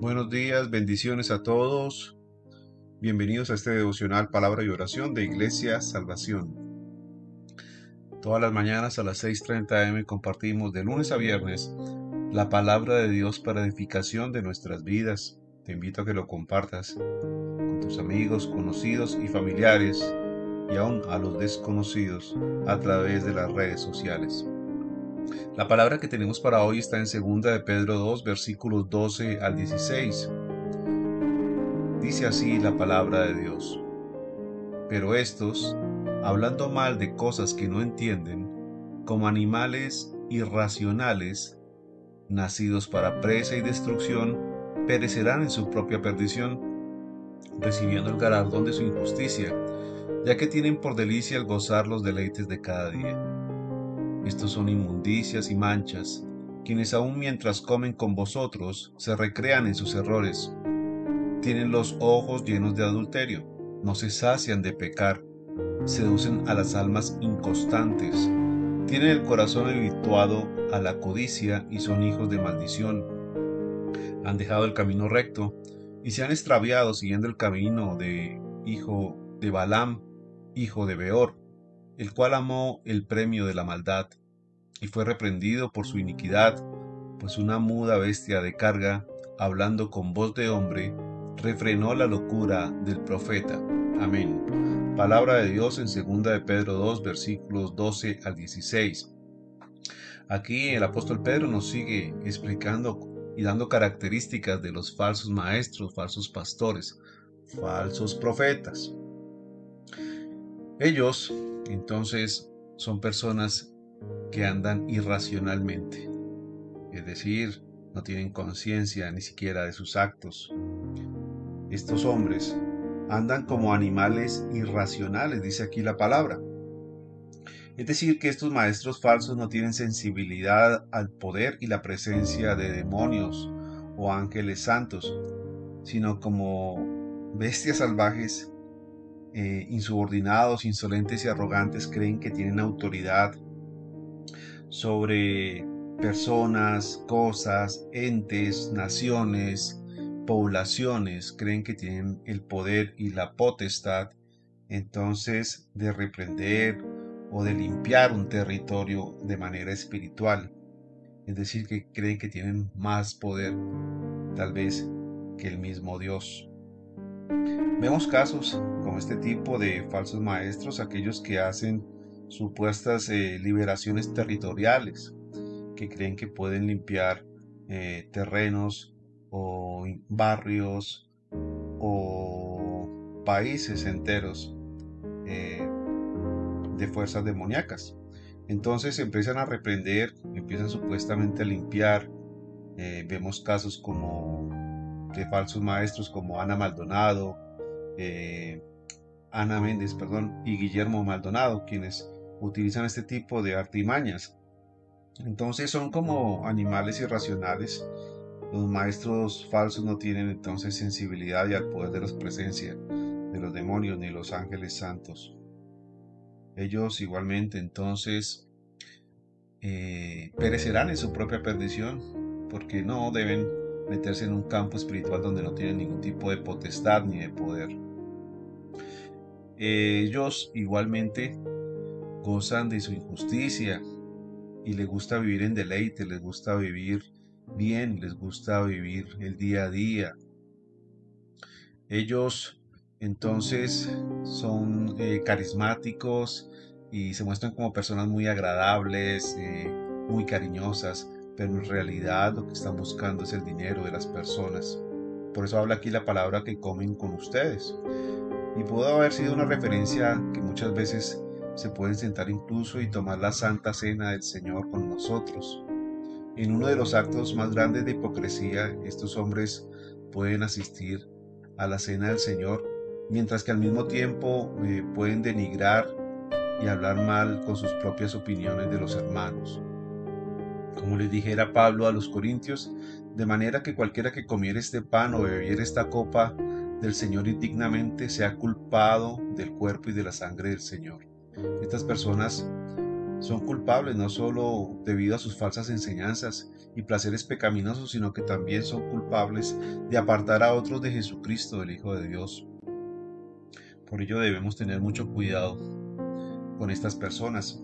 Buenos días, bendiciones a todos. Bienvenidos a este devocional Palabra y Oración de Iglesia Salvación. Todas las mañanas a las 6.30 am compartimos de lunes a viernes la palabra de Dios para edificación de nuestras vidas. Te invito a que lo compartas con tus amigos, conocidos y familiares y aún a los desconocidos a través de las redes sociales. La palabra que tenemos para hoy está en 2 de Pedro 2, versículos 12 al 16. Dice así la palabra de Dios. Pero estos, hablando mal de cosas que no entienden, como animales irracionales, nacidos para presa y destrucción, perecerán en su propia perdición, recibiendo el galardón de su injusticia, ya que tienen por delicia el gozar los deleites de cada día estos son inmundicias y manchas, quienes aun mientras comen con vosotros se recrean en sus errores. Tienen los ojos llenos de adulterio, no se sacian de pecar, seducen a las almas inconstantes, tienen el corazón habituado a la codicia y son hijos de maldición. Han dejado el camino recto y se han extraviado siguiendo el camino de hijo de Balaam, hijo de Beor, el cual amó el premio de la maldad, y fue reprendido por su iniquidad, pues una muda bestia de carga, hablando con voz de hombre, refrenó la locura del profeta. Amén. Palabra de Dios en 2 de Pedro 2, versículos 12 al 16. Aquí el apóstol Pedro nos sigue explicando y dando características de los falsos maestros, falsos pastores, falsos profetas. Ellos entonces son personas que andan irracionalmente, es decir, no tienen conciencia ni siquiera de sus actos. Estos hombres andan como animales irracionales, dice aquí la palabra. Es decir, que estos maestros falsos no tienen sensibilidad al poder y la presencia de demonios o ángeles santos, sino como bestias salvajes eh, insubordinados, insolentes y arrogantes creen que tienen autoridad sobre personas, cosas, entes, naciones, poblaciones, creen que tienen el poder y la potestad entonces de reprender o de limpiar un territorio de manera espiritual. Es decir, que creen que tienen más poder tal vez que el mismo Dios. Vemos casos como este tipo de falsos maestros, aquellos que hacen supuestas eh, liberaciones territoriales, que creen que pueden limpiar eh, terrenos o barrios o países enteros eh, de fuerzas demoníacas. Entonces empiezan a reprender, empiezan supuestamente a limpiar. vemos casos como de falsos maestros como Ana Maldonado, eh, Ana Méndez, perdón, y Guillermo Maldonado, quienes utilizan este tipo de artimañas. Entonces son como animales irracionales. Los maestros falsos no tienen entonces sensibilidad y al poder de la presencia de los demonios ni los ángeles santos. Ellos igualmente entonces eh, perecerán en su propia perdición porque no deben meterse en un campo espiritual donde no tienen ningún tipo de potestad ni de poder. Ellos igualmente gozan de su injusticia y les gusta vivir en deleite, les gusta vivir bien, les gusta vivir el día a día. Ellos entonces son eh, carismáticos y se muestran como personas muy agradables, eh, muy cariñosas, pero en realidad lo que están buscando es el dinero de las personas. Por eso habla aquí la palabra que comen con ustedes. Y pudo haber sido una referencia que muchas veces se pueden sentar incluso y tomar la santa cena del Señor con nosotros. En uno de los actos más grandes de hipocresía, estos hombres pueden asistir a la cena del Señor, mientras que al mismo tiempo eh, pueden denigrar y hablar mal con sus propias opiniones de los hermanos como les dijera Pablo a los Corintios, de manera que cualquiera que comiere este pan o bebiere esta copa del Señor indignamente sea culpado del cuerpo y de la sangre del Señor. Estas personas son culpables no solo debido a sus falsas enseñanzas y placeres pecaminosos, sino que también son culpables de apartar a otros de Jesucristo, el Hijo de Dios. Por ello debemos tener mucho cuidado con estas personas.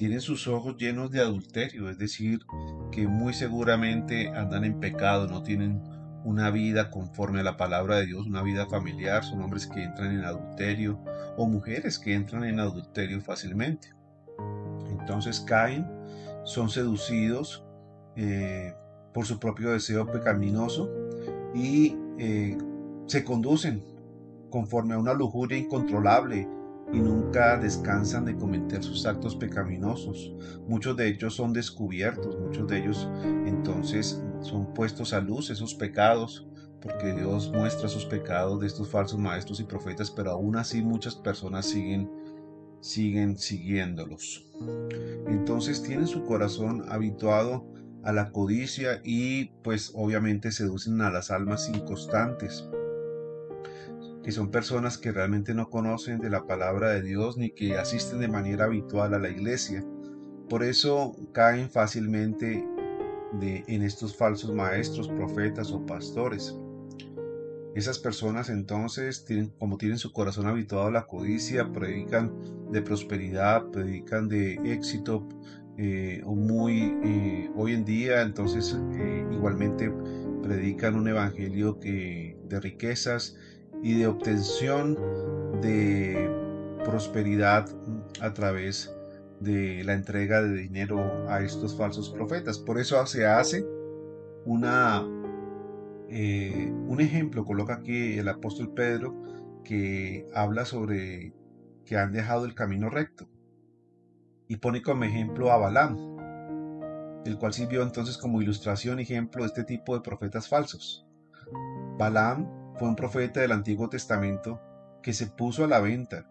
Tienen sus ojos llenos de adulterio, es decir, que muy seguramente andan en pecado, no tienen una vida conforme a la palabra de Dios, una vida familiar, son hombres que entran en adulterio o mujeres que entran en adulterio fácilmente. Entonces caen, son seducidos eh, por su propio deseo pecaminoso y eh, se conducen conforme a una lujuria incontrolable y nunca descansan de cometer sus actos pecaminosos. Muchos de ellos son descubiertos, muchos de ellos entonces son puestos a luz esos pecados, porque Dios muestra sus pecados de estos falsos maestros y profetas, pero aún así muchas personas siguen siguen siguiéndolos. Entonces tienen su corazón habituado a la codicia y pues obviamente seducen a las almas inconstantes, que son personas que realmente no conocen de la palabra de Dios ni que asisten de manera habitual a la iglesia. Por eso caen fácilmente de, en estos falsos maestros, profetas o pastores. Esas personas entonces, tienen, como tienen su corazón habituado a la codicia, predican de prosperidad, predican de éxito, eh, muy eh, hoy en día, entonces eh, igualmente predican un evangelio que, de riquezas y de obtención de prosperidad a través de la entrega de dinero a estos falsos profetas. Por eso se hace una eh, un ejemplo coloca aquí el apóstol Pedro que habla sobre que han dejado el camino recto y pone como ejemplo a Balaam, el cual sirvió entonces como ilustración ejemplo de este tipo de profetas falsos. Balaam fue un profeta del Antiguo Testamento que se puso a la venta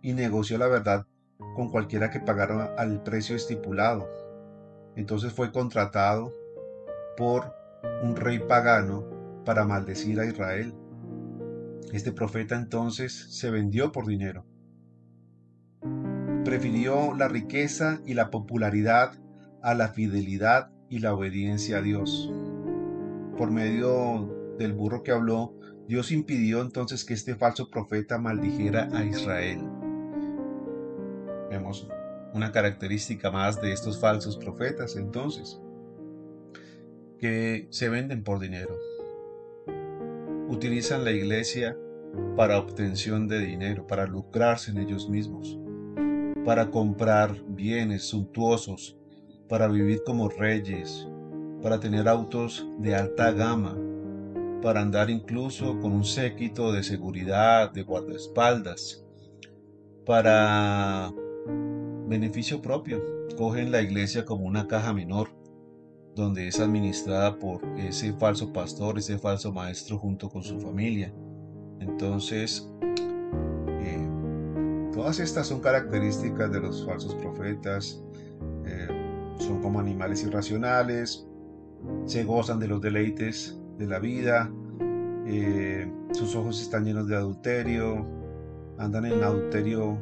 y negoció la verdad con cualquiera que pagara al precio estipulado. Entonces fue contratado por un rey pagano para maldecir a Israel. Este profeta entonces se vendió por dinero. Prefirió la riqueza y la popularidad a la fidelidad y la obediencia a Dios. Por medio del burro que habló, Dios impidió entonces que este falso profeta maldijera a Israel. Vemos una característica más de estos falsos profetas entonces que se venden por dinero. Utilizan la iglesia para obtención de dinero, para lucrarse en ellos mismos, para comprar bienes suntuosos, para vivir como reyes, para tener autos de alta gama, para andar incluso con un séquito de seguridad, de guardaespaldas, para beneficio propio. Cogen la iglesia como una caja menor donde es administrada por ese falso pastor, ese falso maestro junto con su familia. Entonces, eh, todas estas son características de los falsos profetas. Eh, son como animales irracionales, se gozan de los deleites de la vida, eh, sus ojos están llenos de adulterio, andan en adulterio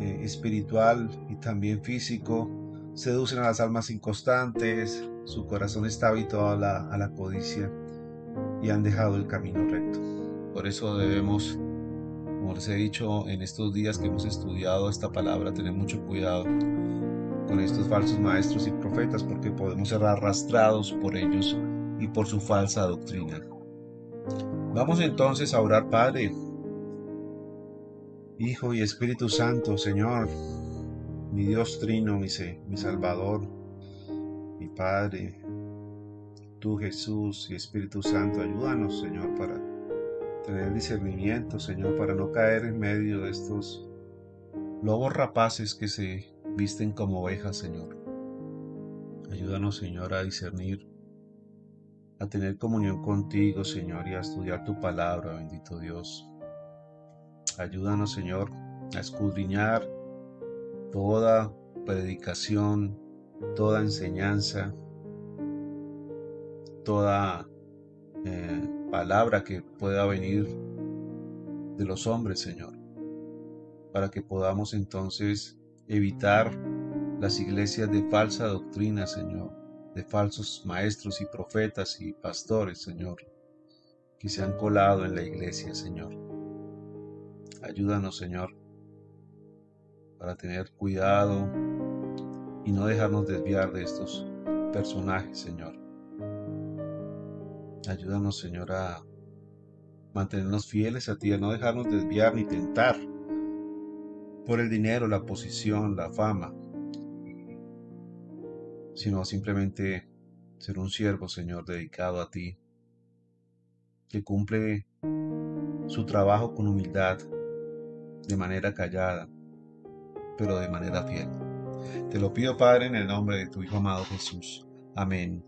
espiritual y también físico, seducen a las almas inconstantes, su corazón está habituado a la, a la codicia y han dejado el camino recto. Por eso debemos, como les he dicho en estos días que hemos estudiado esta palabra, tener mucho cuidado con estos falsos maestros y profetas porque podemos ser arrastrados por ellos y por su falsa doctrina. Vamos entonces a orar, Padre, Hijo y Espíritu Santo, Señor, mi Dios Trino, mi, mi Salvador mi Padre, tú Jesús y Espíritu Santo, ayúdanos, Señor, para tener discernimiento, Señor, para no caer en medio de estos lobos rapaces que se visten como ovejas, Señor. Ayúdanos, Señor, a discernir, a tener comunión contigo, Señor, y a estudiar tu palabra, bendito Dios. Ayúdanos, Señor, a escudriñar toda predicación, toda enseñanza, toda eh, palabra que pueda venir de los hombres, Señor, para que podamos entonces evitar las iglesias de falsa doctrina, Señor, de falsos maestros y profetas y pastores, Señor, que se han colado en la iglesia, Señor. Ayúdanos, Señor, para tener cuidado y no dejarnos desviar de estos personajes, Señor. Ayúdanos, Señor, a mantenernos fieles a ti, a no dejarnos desviar ni tentar por el dinero, la posición, la fama, sino simplemente ser un siervo, Señor, dedicado a ti, que cumple su trabajo con humildad, de manera callada, pero de manera fiel. Te lo pido, Padre, en el nombre de tu Hijo amado Jesús. Amén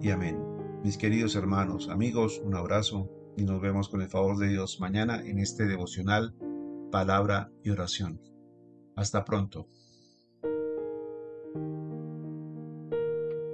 y amén. Mis queridos hermanos, amigos, un abrazo y nos vemos con el favor de Dios mañana en este devocional, palabra y oración. Hasta pronto.